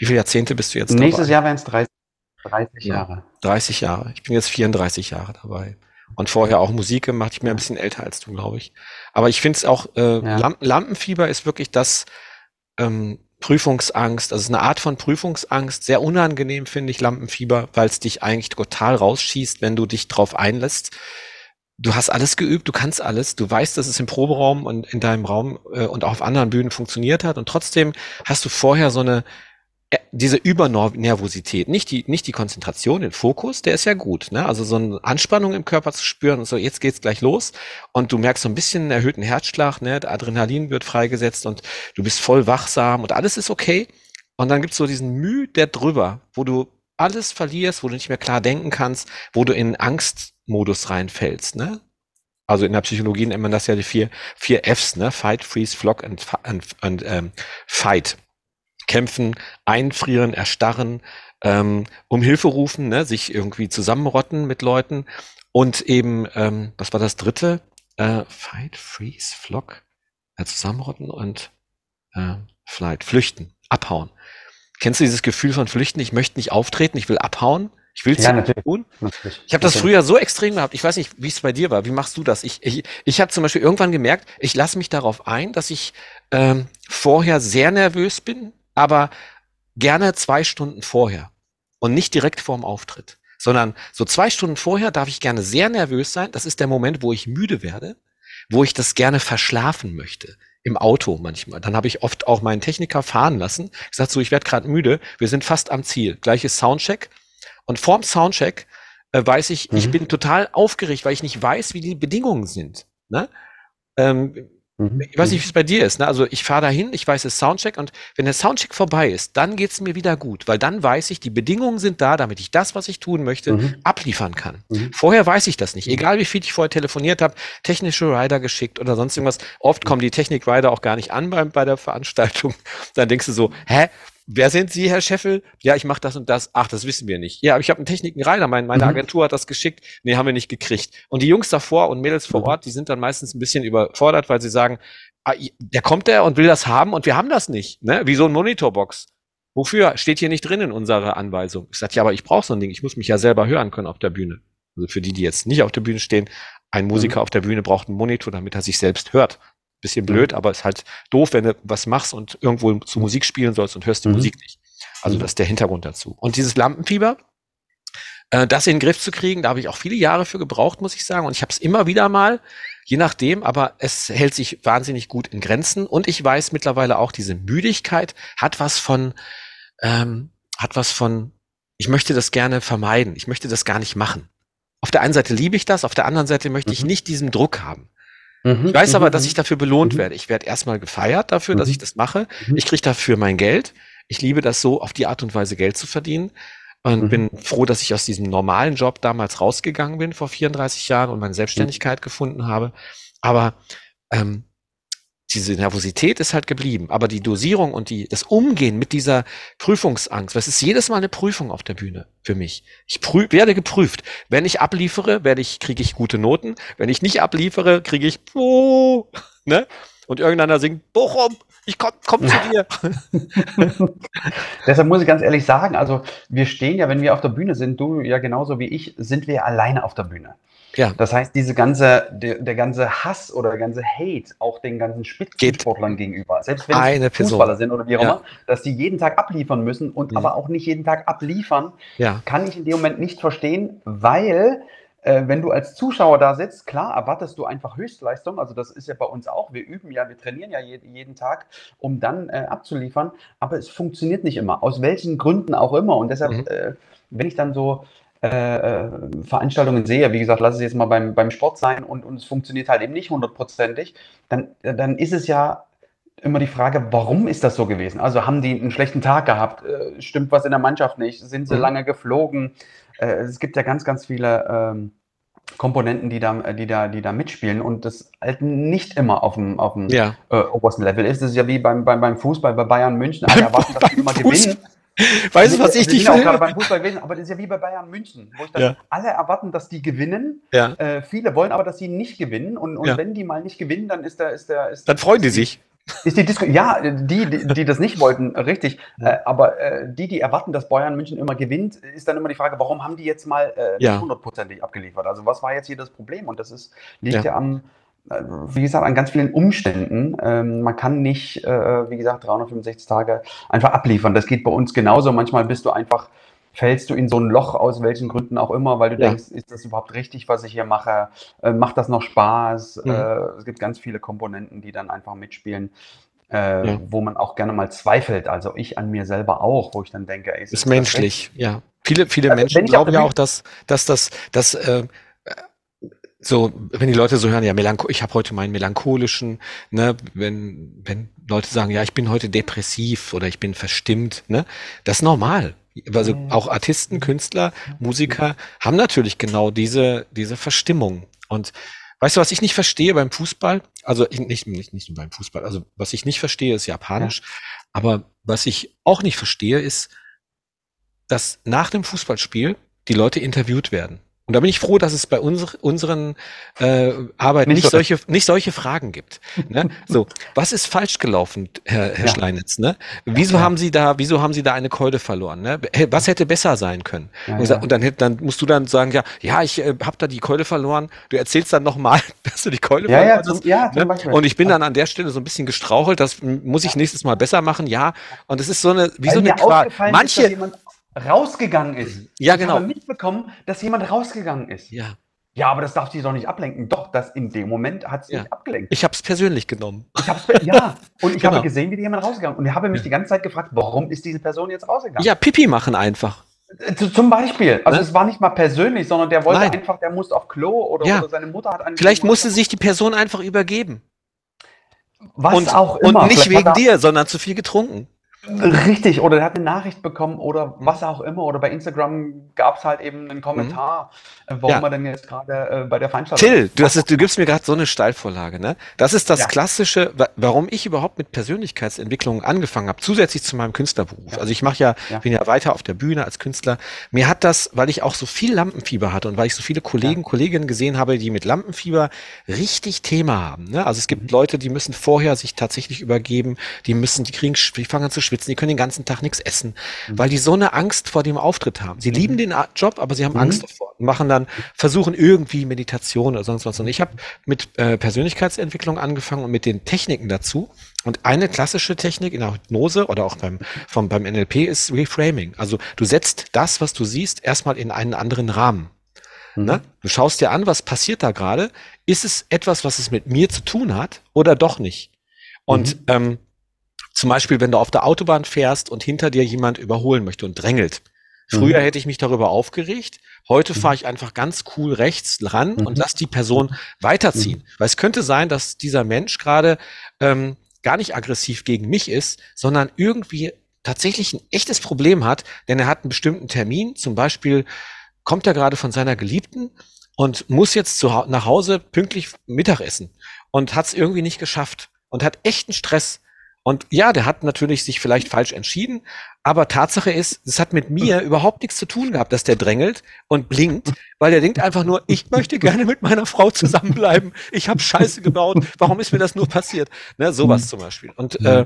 Wie viele Jahrzehnte bist du jetzt Nächstes dabei? Jahr werden es 30. 30 Jahre. 30 Jahre. Ich bin jetzt 34 Jahre dabei. Und vorher auch Musik gemacht. Ich bin ein bisschen älter als du, glaube ich. Aber ich finde es auch, äh, ja. Lamp Lampenfieber ist wirklich das ähm, Prüfungsangst. Also es ist eine Art von Prüfungsangst. Sehr unangenehm finde ich Lampenfieber, weil es dich eigentlich total rausschießt, wenn du dich drauf einlässt. Du hast alles geübt, du kannst alles, du weißt, dass es im Proberaum und in deinem Raum äh, und auch auf anderen Bühnen funktioniert hat und trotzdem hast du vorher so eine diese Übernervosität, nicht die, nicht die Konzentration, den Fokus, der ist ja gut, ne? Also so eine Anspannung im Körper zu spüren und so, jetzt geht's gleich los und du merkst so ein bisschen einen erhöhten Herzschlag, ne? Adrenalin wird freigesetzt und du bist voll wachsam und alles ist okay. Und dann gibt's so diesen Mühe der drüber, wo du alles verlierst, wo du nicht mehr klar denken kannst, wo du in Angstmodus reinfällst, ne? Also in der Psychologie nennt man das ja die vier, vier Fs, ne? Fight, Freeze, Flock und ähm, Fight kämpfen, einfrieren, erstarren, ähm, um Hilfe rufen, ne, sich irgendwie zusammenrotten mit Leuten und eben, ähm, was war das dritte? Äh, fight, freeze, flock, äh, zusammenrotten und äh, flight, flüchten, abhauen. Kennst du dieses Gefühl von flüchten? Ich möchte nicht auftreten, ich will abhauen. Ich will es ja, natürlich. tun. Natürlich. Ich habe das früher so extrem gehabt. Ich weiß nicht, wie es bei dir war. Wie machst du das? Ich, ich, ich habe zum Beispiel irgendwann gemerkt, ich lasse mich darauf ein, dass ich ähm, vorher sehr nervös bin, aber gerne zwei Stunden vorher und nicht direkt vorm Auftritt, sondern so zwei Stunden vorher darf ich gerne sehr nervös sein. Das ist der Moment, wo ich müde werde, wo ich das gerne verschlafen möchte. Im Auto manchmal. Dann habe ich oft auch meinen Techniker fahren lassen. Ich sage so, ich werde gerade müde, wir sind fast am Ziel. Gleiches Soundcheck. Und vorm Soundcheck äh, weiß ich, mhm. ich bin total aufgeregt, weil ich nicht weiß, wie die Bedingungen sind. Ne? Ähm, Mhm. Ich weiß nicht, wie es bei dir ist. Ne? Also ich fahre dahin, ich weiß es Soundcheck und wenn der Soundcheck vorbei ist, dann geht es mir wieder gut, weil dann weiß ich, die Bedingungen sind da, damit ich das, was ich tun möchte, mhm. abliefern kann. Mhm. Vorher weiß ich das nicht. Mhm. Egal wie viel ich vorher telefoniert habe, technische Rider geschickt oder sonst irgendwas. Oft kommen die Technik-Rider auch gar nicht an bei, bei der Veranstaltung. Dann denkst du so, hä, Wer sind Sie, Herr Scheffel? Ja, ich mache das und das. Ach, das wissen wir nicht. Ja, aber ich habe einen Technikenreiter. Mein, meine mhm. Agentur hat das geschickt. Nee, haben wir nicht gekriegt. Und die Jungs davor und Mädels vor mhm. Ort, die sind dann meistens ein bisschen überfordert, weil sie sagen, ah, der kommt der und will das haben und wir haben das nicht. Ne? Wie so ein Monitorbox. Wofür? Steht hier nicht drin in unserer Anweisung. Ich sage, ja, aber ich brauche so ein Ding. Ich muss mich ja selber hören können auf der Bühne. Also für die, die jetzt nicht auf der Bühne stehen, ein Musiker mhm. auf der Bühne braucht einen Monitor, damit er sich selbst hört. Bisschen blöd, mhm. aber ist halt doof, wenn du was machst und irgendwo zu Musik spielen sollst und hörst die mhm. Musik nicht. Also mhm. das ist der Hintergrund dazu. Und dieses Lampenfieber, äh, das in den Griff zu kriegen, da habe ich auch viele Jahre für gebraucht, muss ich sagen. Und ich habe es immer wieder mal, je nachdem, aber es hält sich wahnsinnig gut in Grenzen. Und ich weiß mittlerweile auch, diese Müdigkeit hat was von, ähm, hat was von, ich möchte das gerne vermeiden. Ich möchte das gar nicht machen. Auf der einen Seite liebe ich das, auf der anderen Seite möchte mhm. ich nicht diesen Druck haben. Mhm, ich weiß aber, mhm, dass ich mhm. dafür belohnt werde. Ich werde erstmal gefeiert dafür, dass ich das mache. Ich kriege dafür mein Geld. Ich liebe das so, auf die Art und Weise Geld zu verdienen. Und mhm. bin froh, dass ich aus diesem normalen Job damals rausgegangen bin vor 34 Jahren und meine Selbstständigkeit mhm. gefunden habe. Aber ähm, diese Nervosität ist halt geblieben. Aber die Dosierung und die, das Umgehen mit dieser Prüfungsangst, das ist jedes Mal eine Prüfung auf der Bühne für mich. Ich prü werde geprüft. Wenn ich abliefere, werde ich, kriege ich gute Noten. Wenn ich nicht abliefere, kriege ich, oh, ne? Und irgendeiner singt, Bochum, ich komm, komm zu dir. Deshalb muss ich ganz ehrlich sagen, also wir stehen ja, wenn wir auf der Bühne sind, du ja genauso wie ich, sind wir alleine auf der Bühne. Ja. Das heißt, diese ganze, der, der ganze Hass oder der ganze Hate auch den ganzen Spitzensportlern gegenüber, selbst wenn es Fußballer sind oder wie auch ja. immer, dass die jeden Tag abliefern müssen und ja. aber auch nicht jeden Tag abliefern, ja. kann ich in dem Moment nicht verstehen, weil äh, wenn du als Zuschauer da sitzt, klar, erwartest du einfach Höchstleistung. Also das ist ja bei uns auch. Wir üben ja, wir trainieren ja je, jeden Tag, um dann äh, abzuliefern. Aber es funktioniert nicht immer, aus welchen Gründen auch immer. Und deshalb, mhm. äh, wenn ich dann so äh, äh, Veranstaltungen sehe, wie gesagt, lass es jetzt mal beim, beim Sport sein und, und es funktioniert halt eben nicht hundertprozentig, dann, dann ist es ja immer die Frage, warum ist das so gewesen? Also haben die einen schlechten Tag gehabt? Äh, stimmt was in der Mannschaft nicht? Sind sie mhm. lange geflogen? Äh, es gibt ja ganz, ganz viele ähm, Komponenten, die da, die, da, die da mitspielen und das halt nicht immer auf dem, auf dem ja. äh, obersten Level ist. Das ist ja wie beim, beim, beim Fußball bei Bayern München. Alle erwarten, dass die immer gewinnen. Weißt du, was ich dich will? beim Fußball gewesen, aber das ist ja wie bei Bayern München, wo ich dann, ja. alle erwarten, dass die gewinnen. Ja. Äh, viele wollen aber, dass sie nicht gewinnen. Und, und ja. wenn die mal nicht gewinnen, dann ist der, ist der, ist Dann freuen die sich. Ist die Disku ja, die, die, die, das nicht wollten, richtig. Äh, aber äh, die, die erwarten, dass Bayern München immer gewinnt, ist dann immer die Frage, warum haben die jetzt mal äh, ja. hundertprozentig abgeliefert? Also was war jetzt hier das Problem? Und das ist, liegt ja, ja am, wie gesagt, an ganz vielen Umständen. Ähm, man kann nicht, äh, wie gesagt, 365 Tage einfach abliefern. Das geht bei uns genauso. Manchmal bist du einfach fällst du in so ein Loch aus welchen Gründen auch immer, weil du ja. denkst, ist das überhaupt richtig, was ich hier mache? Äh, macht das noch Spaß? Mhm. Äh, es gibt ganz viele Komponenten, die dann einfach mitspielen. Äh, ja. wo man auch gerne mal zweifelt. Also ich an mir selber auch, wo ich dann denke, ey, ist, ist menschlich, ja. Viele, viele also, Menschen glauben ja auch, dass, dass das, dass, äh, so, wenn die Leute so hören, ja, Melancho ich habe heute meinen melancholischen, ne, wenn, wenn Leute sagen, ja, ich bin heute depressiv oder ich bin verstimmt, ne, das ist normal. Also auch Artisten, Künstler, Musiker haben natürlich genau diese, diese Verstimmung. Und weißt du, was ich nicht verstehe beim Fußball? Also nicht, nicht, nicht nur beim Fußball. Also was ich nicht verstehe, ist Japanisch. Ja. Aber was ich auch nicht verstehe, ist, dass nach dem Fußballspiel die Leute interviewt werden. Und da bin ich froh, dass es bei unser, unseren äh, Arbeiten nicht, nicht solche, nicht solche Fragen gibt. Ne? So, was ist falsch gelaufen, Herr, Herr ja. Schleinitz? Ne? Wieso ja. haben Sie da, wieso haben Sie da eine Keule verloren? Ne? Was hätte besser sein können? Ja, und, und, dann, dann musst du dann sagen, ja, ja, ich äh, habe da die Keule verloren. Du erzählst dann nochmal, dass du die Keule verloren hast. Ja, ne? Und ich bin dann an der Stelle so ein bisschen gestrauchelt. Das muss ich nächstes Mal besser machen. Ja. Und es ist so eine, wie Weil so eine Qual. Manche rausgegangen ist. Ja, genau. Ich habe mitbekommen, dass jemand rausgegangen ist. Ja. Ja, aber das darf sie doch nicht ablenken. Doch, das in dem Moment hat sie ja. mich abgelenkt. Ich habe es persönlich genommen. Ich hab's, ja, und ich genau. habe gesehen, wie jemand rausgegangen ist. Und ich habe mich die ganze Zeit gefragt, warum ist diese Person jetzt rausgegangen? Ja, Pipi machen einfach. Äh, zum Beispiel. Also ne? es war nicht mal persönlich, sondern der wollte Nein. einfach, der musste auf Klo oder, ja. oder seine Mutter hat einen. Vielleicht musste sich die Person einfach übergeben. Was und, auch immer. Und nicht Vielleicht wegen dir, sondern zu viel getrunken. Richtig, oder er hat eine Nachricht bekommen oder was auch immer. Oder bei Instagram gab es halt eben einen Kommentar, mhm. warum ja. er denn jetzt gerade äh, bei der Veranstaltung Till, du, hast, du gibst mir gerade so eine Steilvorlage. Ne? Das ist das ja. Klassische, warum ich überhaupt mit Persönlichkeitsentwicklung angefangen habe, zusätzlich zu meinem Künstlerberuf. Ja. Also ich mache ja, ja, bin ja weiter auf der Bühne als Künstler. Mir hat das, weil ich auch so viel Lampenfieber hatte und weil ich so viele Kollegen, Kolleginnen gesehen habe, die mit Lampenfieber richtig Thema haben. Ne? Also es gibt mhm. Leute, die müssen vorher sich tatsächlich übergeben, die müssen, die kriegen, die fangen an zu schwitzen, die können den ganzen Tag nichts essen, mhm. weil die so eine Angst vor dem Auftritt haben. Sie mhm. lieben den Job, aber sie haben mhm. Angst davor und machen dann, versuchen irgendwie Meditation oder sonst was. Und ich habe mit äh, Persönlichkeitsentwicklung angefangen und mit den Techniken dazu. Und eine klassische Technik in der Hypnose oder auch beim, vom, beim NLP ist Reframing. Also du setzt das, was du siehst, erstmal in einen anderen Rahmen. Mhm. Ne? Du schaust dir an, was passiert da gerade. Ist es etwas, was es mit mir zu tun hat oder doch nicht? Und mhm. ähm, zum Beispiel, wenn du auf der Autobahn fährst und hinter dir jemand überholen möchte und drängelt. Früher mhm. hätte ich mich darüber aufgeregt. Heute mhm. fahre ich einfach ganz cool rechts ran und mhm. lass die Person weiterziehen. Mhm. Weil es könnte sein, dass dieser Mensch gerade ähm, gar nicht aggressiv gegen mich ist, sondern irgendwie tatsächlich ein echtes Problem hat, denn er hat einen bestimmten Termin, zum Beispiel kommt er gerade von seiner Geliebten und muss jetzt zu, nach Hause pünktlich Mittagessen und hat es irgendwie nicht geschafft und hat echten Stress. Und ja, der hat natürlich sich vielleicht falsch entschieden, aber Tatsache ist, es hat mit mir überhaupt nichts zu tun gehabt, dass der drängelt und blinkt, weil der denkt einfach nur, ich möchte gerne mit meiner Frau zusammenbleiben. Ich habe Scheiße gebaut. Warum ist mir das nur passiert? Ne, sowas zum Beispiel. Und äh,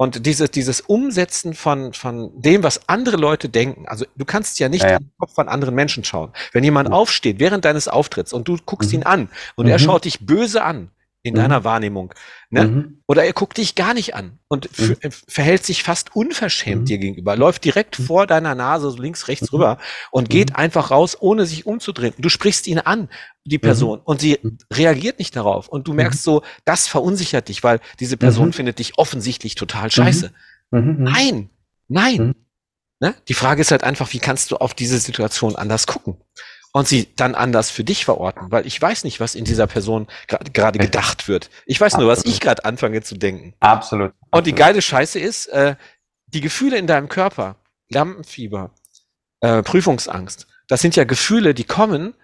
und dieses, dieses Umsetzen von, von dem, was andere Leute denken, also du kannst ja nicht ja, ja. in den Kopf von anderen Menschen schauen. Wenn jemand aufsteht während deines Auftritts und du guckst mhm. ihn an und mhm. er schaut dich böse an, in mhm. deiner Wahrnehmung. Ne? Mhm. Oder er guckt dich gar nicht an und mhm. verhält sich fast unverschämt mhm. dir gegenüber, läuft direkt mhm. vor deiner Nase so links, rechts rüber und geht einfach raus, ohne sich umzudrehen. Du sprichst ihn an, die Person, und sie reagiert nicht darauf. Und du merkst so, das verunsichert dich, weil diese Person findet dich offensichtlich total scheiße. Nein, nein. Ne? Die Frage ist halt einfach, wie kannst du auf diese Situation anders gucken? Und sie dann anders für dich verorten, weil ich weiß nicht, was in dieser Person gerade gedacht wird. Ich weiß nur, was ich gerade anfange zu denken. Absolut. Und die geile Scheiße ist, äh, die Gefühle in deinem Körper, Lampenfieber, äh, Prüfungsangst, das sind ja Gefühle, die kommen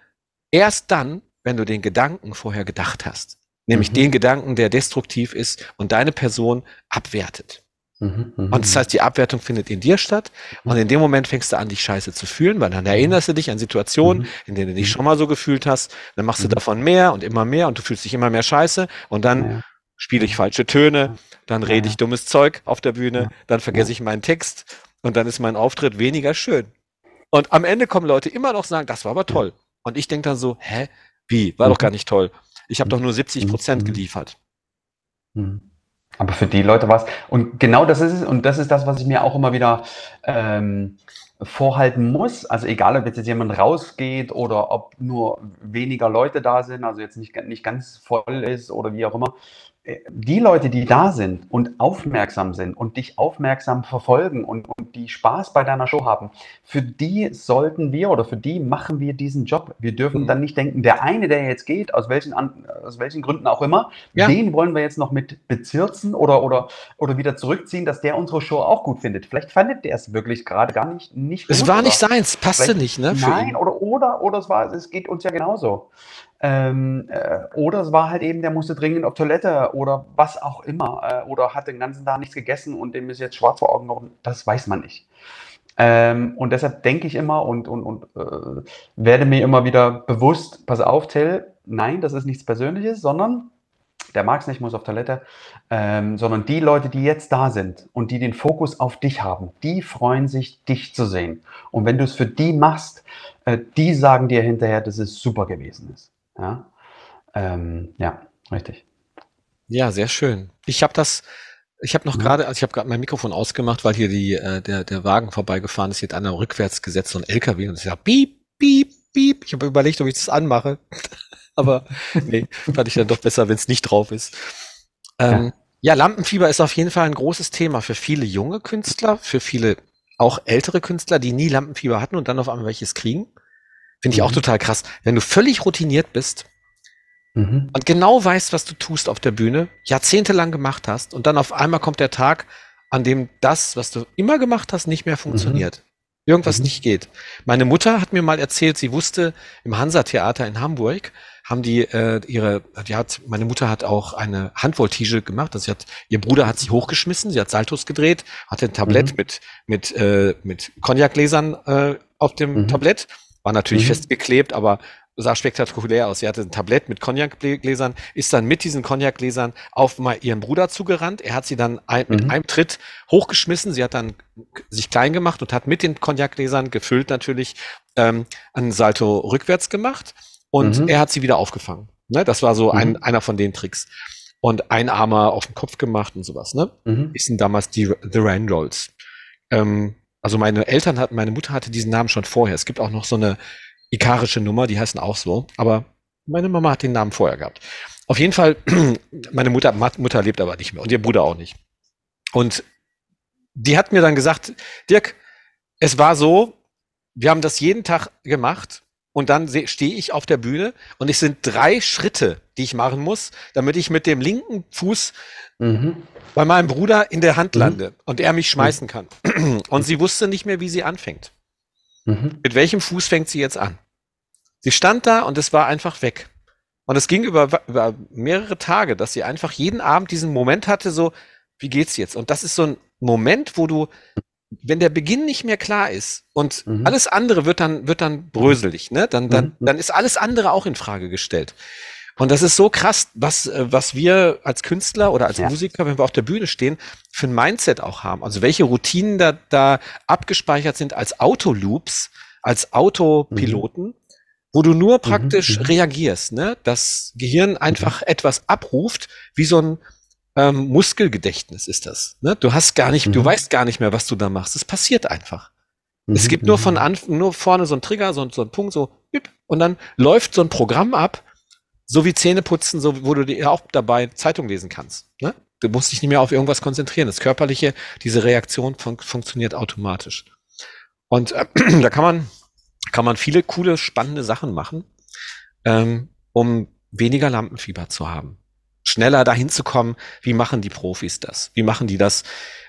erst dann, wenn du den Gedanken vorher gedacht hast. Nämlich mhm. den Gedanken, der destruktiv ist und deine Person abwertet. Mhm, mhm, und das heißt, die Abwertung findet in dir statt. Und in dem Moment fängst du an, dich scheiße zu fühlen, weil dann erinnerst du dich an Situationen, mhm. in denen du dich schon mal so gefühlt hast. Dann machst du davon mehr und immer mehr und du fühlst dich immer mehr scheiße. Und dann ja. spiele ich falsche Töne, dann rede ich dummes Zeug auf der Bühne, dann vergesse ich meinen Text und dann ist mein Auftritt weniger schön. Und am Ende kommen Leute immer noch sagen, das war aber toll. Und ich denke dann so, hä? Wie? War doch gar nicht toll. Ich habe doch nur 70 Prozent geliefert. Mhm. Aber für die Leute war es. Und genau das ist es. Und das ist das, was ich mir auch immer wieder ähm, vorhalten muss. Also egal, ob jetzt jemand rausgeht oder ob nur weniger Leute da sind, also jetzt nicht, nicht ganz voll ist oder wie auch immer die Leute, die da sind und aufmerksam sind und dich aufmerksam verfolgen und, und, die Spaß bei deiner Show haben, für die sollten wir oder für die machen wir diesen Job. Wir dürfen mhm. dann nicht denken, der eine, der jetzt geht, aus welchen, aus welchen Gründen auch immer, ja. den wollen wir jetzt noch mit bezirzen oder, oder, oder wieder zurückziehen, dass der unsere Show auch gut findet. Vielleicht fandet der es wirklich gerade gar nicht, nicht gut. Es war nicht seins, passte nicht, ne? Nein, oder, oder, oder es war, es geht uns ja genauso. Ähm, äh, oder es war halt eben, der musste dringend auf Toilette oder was auch immer. Äh, oder hat den ganzen Tag nichts gegessen und dem ist jetzt schwarz vor Augen geworden. Das weiß man nicht. Ähm, und deshalb denke ich immer und, und, und äh, werde mir immer wieder bewusst, pass auf, Till, nein, das ist nichts Persönliches, sondern der mag es nicht, muss auf Toilette, ähm, sondern die Leute, die jetzt da sind und die den Fokus auf dich haben, die freuen sich, dich zu sehen. Und wenn du es für die machst, äh, die sagen dir hinterher, dass es super gewesen ist. Ja, ähm, ja richtig. Ja, sehr schön. Ich habe das, ich habe noch mhm. gerade, also ich habe gerade mein Mikrofon ausgemacht, weil hier die, äh, der, der Wagen vorbeigefahren ist, jetzt einer rückwärts gesetzt, so ein LKW und es sagt piep, piep, piep. Ich habe überlegt, ob ich das anmache. Aber nee, fand ich dann doch besser, wenn es nicht drauf ist. Ähm, ja. ja, Lampenfieber ist auf jeden Fall ein großes Thema für viele junge Künstler, für viele auch ältere Künstler, die nie Lampenfieber hatten und dann auf einmal welches kriegen. Finde ich mhm. auch total krass. Wenn du völlig routiniert bist mhm. und genau weißt, was du tust auf der Bühne, jahrzehntelang gemacht hast und dann auf einmal kommt der Tag, an dem das, was du immer gemacht hast, nicht mehr funktioniert. Mhm. Irgendwas mhm. nicht geht. Meine Mutter hat mir mal erzählt, sie wusste, im Hansa-Theater in Hamburg haben die äh, ihre, die hat, meine Mutter hat auch eine Handvoltige gemacht. Also sie hat, ihr Bruder hat sie hochgeschmissen, sie hat Saltos gedreht, hatte ein Tablett mhm. mit mit äh, mit Cognac-Gläsern äh, auf dem mhm. Tablett war natürlich mhm. festgeklebt, aber sah spektakulär aus. Sie hatte ein Tablett mit Cognac-Gläsern, ist dann mit diesen Cognac-Gläsern auf mal ihren Bruder zugerannt. Er hat sie dann ein, mhm. mit einem Tritt hochgeschmissen. Sie hat dann sich klein gemacht und hat mit den Cognac-Gläsern gefüllt natürlich ähm, einen Salto rückwärts gemacht. Und mhm. er hat sie wieder aufgefangen. Ne? Das war so ein, mhm. einer von den Tricks. Und ein Armer auf den Kopf gemacht und sowas. Ne? Mhm. Ist denn damals die The Randolls. Ähm, also meine Eltern hatten, meine Mutter hatte diesen Namen schon vorher. Es gibt auch noch so eine ikarische Nummer, die heißen auch so. Aber meine Mama hat den Namen vorher gehabt. Auf jeden Fall, meine Mutter, Mutter lebt aber nicht mehr und ihr Bruder auch nicht. Und die hat mir dann gesagt, Dirk, es war so, wir haben das jeden Tag gemacht und dann stehe ich auf der Bühne und es sind drei Schritte, die ich machen muss, damit ich mit dem linken Fuß mhm. bei meinem Bruder in der Hand mhm. lande mhm. und er mich schmeißen kann. Und sie wusste nicht mehr, wie sie anfängt. Mhm. Mit welchem Fuß fängt sie jetzt an? Sie stand da und es war einfach weg. Und es ging über, über mehrere Tage, dass sie einfach jeden Abend diesen Moment hatte, so, wie geht's jetzt? Und das ist so ein Moment, wo du wenn der Beginn nicht mehr klar ist und mhm. alles andere wird dann, wird dann bröselig, ne? Dann, dann, mhm. dann ist alles andere auch in Frage gestellt. Und das ist so krass, was, äh, was wir als Künstler oder als ja. Musiker, wenn wir auf der Bühne stehen, für ein Mindset auch haben. Also welche Routinen da, da abgespeichert sind als Autoloops, als Autopiloten, mhm. wo du nur mhm. praktisch mhm. reagierst, ne? Das Gehirn einfach mhm. etwas abruft, wie so ein, ähm, Muskelgedächtnis ist das. Ne? Du hast gar nicht, mhm. du weißt gar nicht mehr, was du da machst. Es passiert einfach. Mhm. Es gibt nur von mhm. Anfang, nur vorne so ein Trigger, so, so ein Punkt, so, und dann läuft so ein Programm ab, so wie Zähneputzen, so, wo du dir auch dabei Zeitung lesen kannst. Ne? Du musst dich nicht mehr auf irgendwas konzentrieren. Das Körperliche, diese Reaktion fun funktioniert automatisch. Und äh, da kann man, kann man viele coole, spannende Sachen machen, ähm, um weniger Lampenfieber zu haben schneller dahin zu kommen, wie machen die Profis das? Wie machen die das,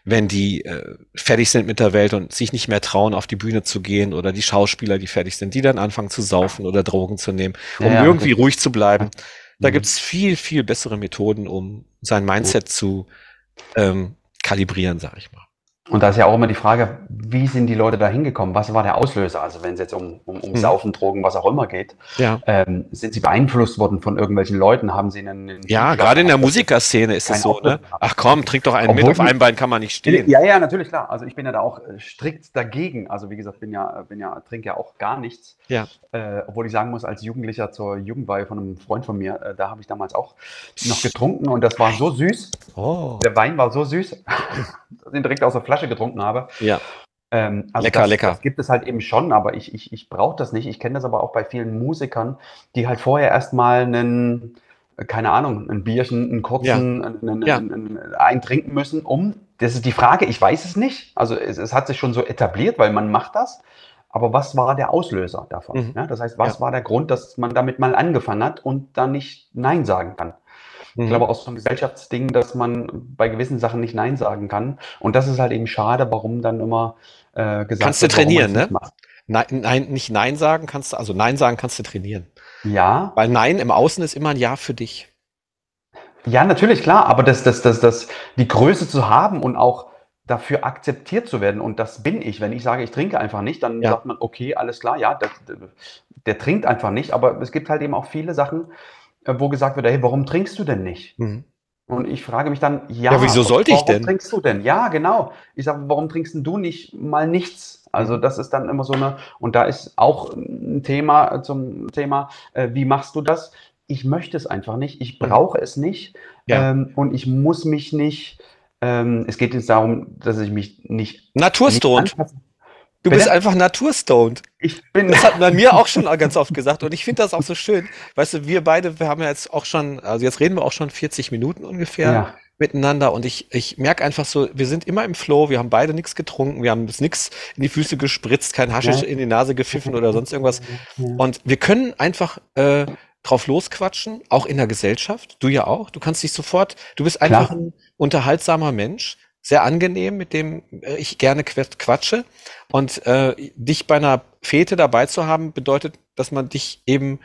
wenn die äh, fertig sind mit der Welt und sich nicht mehr trauen, auf die Bühne zu gehen oder die Schauspieler, die fertig sind, die dann anfangen zu saufen oder Drogen zu nehmen, um ja, irgendwie ruhig zu bleiben. Da mhm. gibt's viel, viel bessere Methoden, um sein Mindset zu ähm, kalibrieren, sag ich mal. Und da ist ja auch immer die Frage, wie sind die Leute da hingekommen? Was war der Auslöser? Also wenn es jetzt um, um, um hm. Saufen, Drogen, was auch immer geht, ja. ähm, sind sie beeinflusst worden von irgendwelchen Leuten? Haben sie einen... einen ja, gerade in der Musikerszene ist es so, ne? Ach komm, trink doch einen Obwohl, mit, auf einem Bein kann man nicht stehen. Ja, ja, natürlich, klar. Also ich bin ja da auch äh, strikt dagegen. Also wie gesagt, bin ja, bin ja, trinke ja auch gar nichts. Ja. Äh, obwohl ich sagen muss, als Jugendlicher zur Jugendweihe von einem Freund von mir, äh, da habe ich damals auch noch getrunken und das war so süß. Oh. Der Wein war so süß, dass ich direkt aus der Flasche getrunken habe. Ja. Ähm, also lecker, das, lecker. Das gibt es halt eben schon, aber ich, ich, ich brauche das nicht. Ich kenne das aber auch bei vielen Musikern, die halt vorher erstmal einen, keine Ahnung, ein Bierchen, einen kurzen, ja. einen, ja. einen, einen, trinken müssen, um, das ist die Frage, ich weiß es nicht. Also es, es hat sich schon so etabliert, weil man macht das. Aber was war der Auslöser davon? Mhm. Ja, das heißt, was war der Grund, dass man damit mal angefangen hat und dann nicht Nein sagen kann? Mhm. Ich glaube auch so ein Gesellschaftsding, dass man bei gewissen Sachen nicht Nein sagen kann. Und das ist halt eben schade, warum dann immer äh, gesagt Kannst wird, du trainieren, ne? Nein, nein, nicht Nein sagen kannst du, also Nein sagen kannst du trainieren. Ja. Weil Nein im Außen ist immer ein Ja für dich. Ja, natürlich, klar, aber das, das, das, das, die Größe zu haben und auch dafür akzeptiert zu werden. Und das bin ich. Wenn ich sage, ich trinke einfach nicht, dann ja. sagt man, okay, alles klar, ja, der, der, trinkt einfach nicht. Aber es gibt halt eben auch viele Sachen, wo gesagt wird, hey, warum trinkst du denn nicht? Mhm. Und ich frage mich dann, ja, ja wieso sollte ich denn? Warum trinkst du denn? Ja, genau. Ich sage, warum trinkst du nicht mal nichts? Also mhm. das ist dann immer so eine, und da ist auch ein Thema zum Thema, äh, wie machst du das? Ich möchte es einfach nicht, ich mhm. brauche es nicht ja. ähm, und ich muss mich nicht ähm, es geht jetzt darum, dass ich mich nicht. Naturstoned. Nicht du bist einfach naturstoned. Ich bin. Das hat man mir auch schon ganz oft gesagt. Und ich finde das auch so schön. Weißt du, wir beide, wir haben ja jetzt auch schon, also jetzt reden wir auch schon 40 Minuten ungefähr. Ja. miteinander und ich, ich merke einfach so, wir sind immer im Flow, wir haben beide nichts getrunken, wir haben nichts in die Füße gespritzt, kein Haschisch ja. in die Nase gepfiffen oder sonst irgendwas. Und wir können einfach äh, drauf losquatschen, auch in der Gesellschaft. Du ja auch. Du kannst dich sofort, du bist einfach Klar. ein unterhaltsamer Mensch, sehr angenehm, mit dem äh, ich gerne quatsche. Und äh, dich bei einer Fete dabei zu haben, bedeutet, dass man dich eben,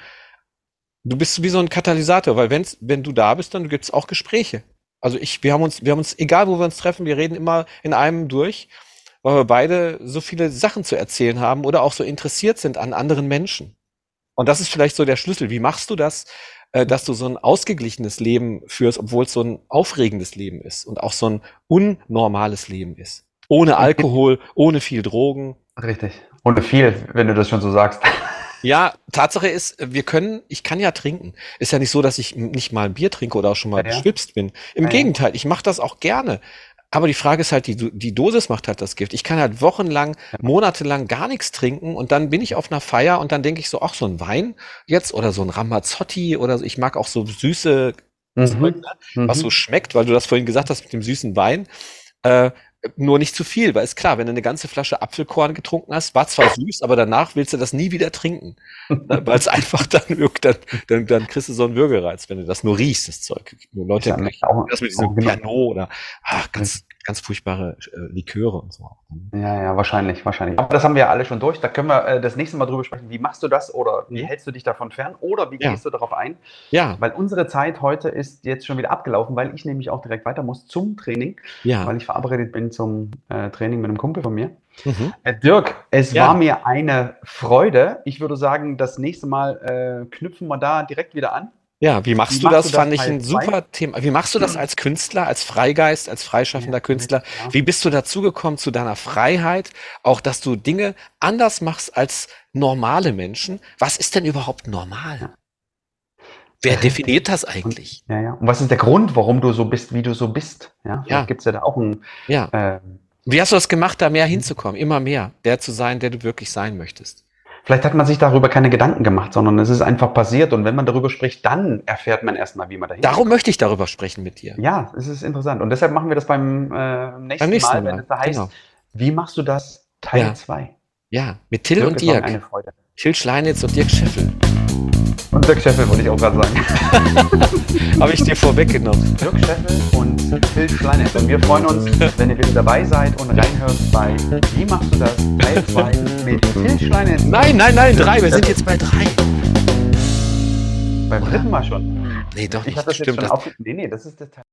du bist wie so ein Katalysator, weil wenn's, wenn du da bist, dann gibt es auch Gespräche. Also ich, wir haben uns, wir haben uns, egal wo wir uns treffen, wir reden immer in einem durch, weil wir beide so viele Sachen zu erzählen haben oder auch so interessiert sind an anderen Menschen. Und das ist vielleicht so der Schlüssel. Wie machst du das, äh, dass du so ein ausgeglichenes Leben führst, obwohl es so ein aufregendes Leben ist und auch so ein unnormales Leben ist? Ohne Alkohol, ohne viel Drogen. Richtig. Ohne viel, wenn du das schon so sagst. Ja, Tatsache ist, wir können, ich kann ja trinken. Ist ja nicht so, dass ich nicht mal ein Bier trinke oder auch schon mal Ja, ja. beschwipst bin. Im Ja. Gegenteil, ich mache das auch gerne. Aber die Frage ist halt, die, die Dosis macht halt das Gift. Ich kann halt wochenlang, monatelang gar nichts trinken und dann bin ich auf einer Feier und dann denke ich so, ach, so ein Wein jetzt oder so ein Ramazzotti oder so. Ich mag auch so süße Zeug, Mhm. ne? was Mhm. so schmeckt, weil du das vorhin gesagt hast mit dem süßen Wein. Äh, nur nicht zu viel, weil ist klar, wenn du eine ganze Flasche Apfelkorn getrunken hast, war zwar süß, aber danach willst du das nie wieder trinken. weil es einfach dann wirkt, dann, dann, dann kriegst du so einen Würgereiz, wenn du das nur riechst, das Zeug. Nur Leute Ja, auch- das mit diesem genau. Piano oder ach, ganz, ganz furchtbare äh, Liköre und so. Ja, ja, wahrscheinlich, wahrscheinlich. Aber das haben wir ja alle schon durch. Da können wir äh, das nächste Mal drüber sprechen. Wie machst du das oder wie hältst du dich davon fern oder wie Ja. gehst du darauf ein? Ja, Weil unsere Zeit heute ist jetzt schon wieder abgelaufen, weil ich nämlich auch direkt weiter muss zum Training, ja. weil ich verabredet bin zum äh, Training mit einem Kumpel von mir. Mhm. Äh, Dirk, es Ja. war mir eine Freude. Ich würde sagen, das nächste Mal äh, knüpfen wir da direkt wieder an. Ja, wie machst Wie du machst das? du das Fand ich ein super Thema. Wie machst du das als Künstler, als Freigeist, als freischaffender Ja, Künstler? ja. Wie bist du dazugekommen zu deiner Freiheit? Auch, dass du Dinge anders machst als normale Menschen. Was ist denn überhaupt normal? Wer definiert das eigentlich? Ja, ja. Und was ist der Grund, warum du so bist, wie du so bist? Ja, Ja. gibt es ja da auch ein. Ja. Äh, Wie hast du das gemacht, da mehr hinzukommen? Immer mehr. Der zu sein, der du wirklich sein möchtest. Vielleicht hat man sich darüber keine Gedanken gemacht, sondern es ist einfach passiert. Und wenn man darüber spricht, dann erfährt man erstmal, wie man dahin Darum möchte ich darüber sprechen mit dir. Ja, es ist interessant. Und deshalb machen wir das beim äh, nächsten, Beim nächsten Mal, wenn es da heißt, genau. wie machst du das? Teil Ja. 2. Ja, mit Till und war mir Dirk. eine Freude. Till Schleinitz und Dirk Scheffel. Und Dirk Scheffel wollte ich auch gerade sagen. Habe ich dir vorweggenommen. Dirk Scheffel und Phil Schleinitz. Und wir freuen uns, wenn ihr wieder dabei seid und reinhört bei Wie machst du das? Teil 2 mit Phil Schleinitz. Nein, nein, nein, drei. Wir sind jetzt bei drei. Beim dritten Mal schon. Nee, doch Ich nicht. habe das jetzt Stimmt, schon das, aufge... Nee, nee, das ist der Teil.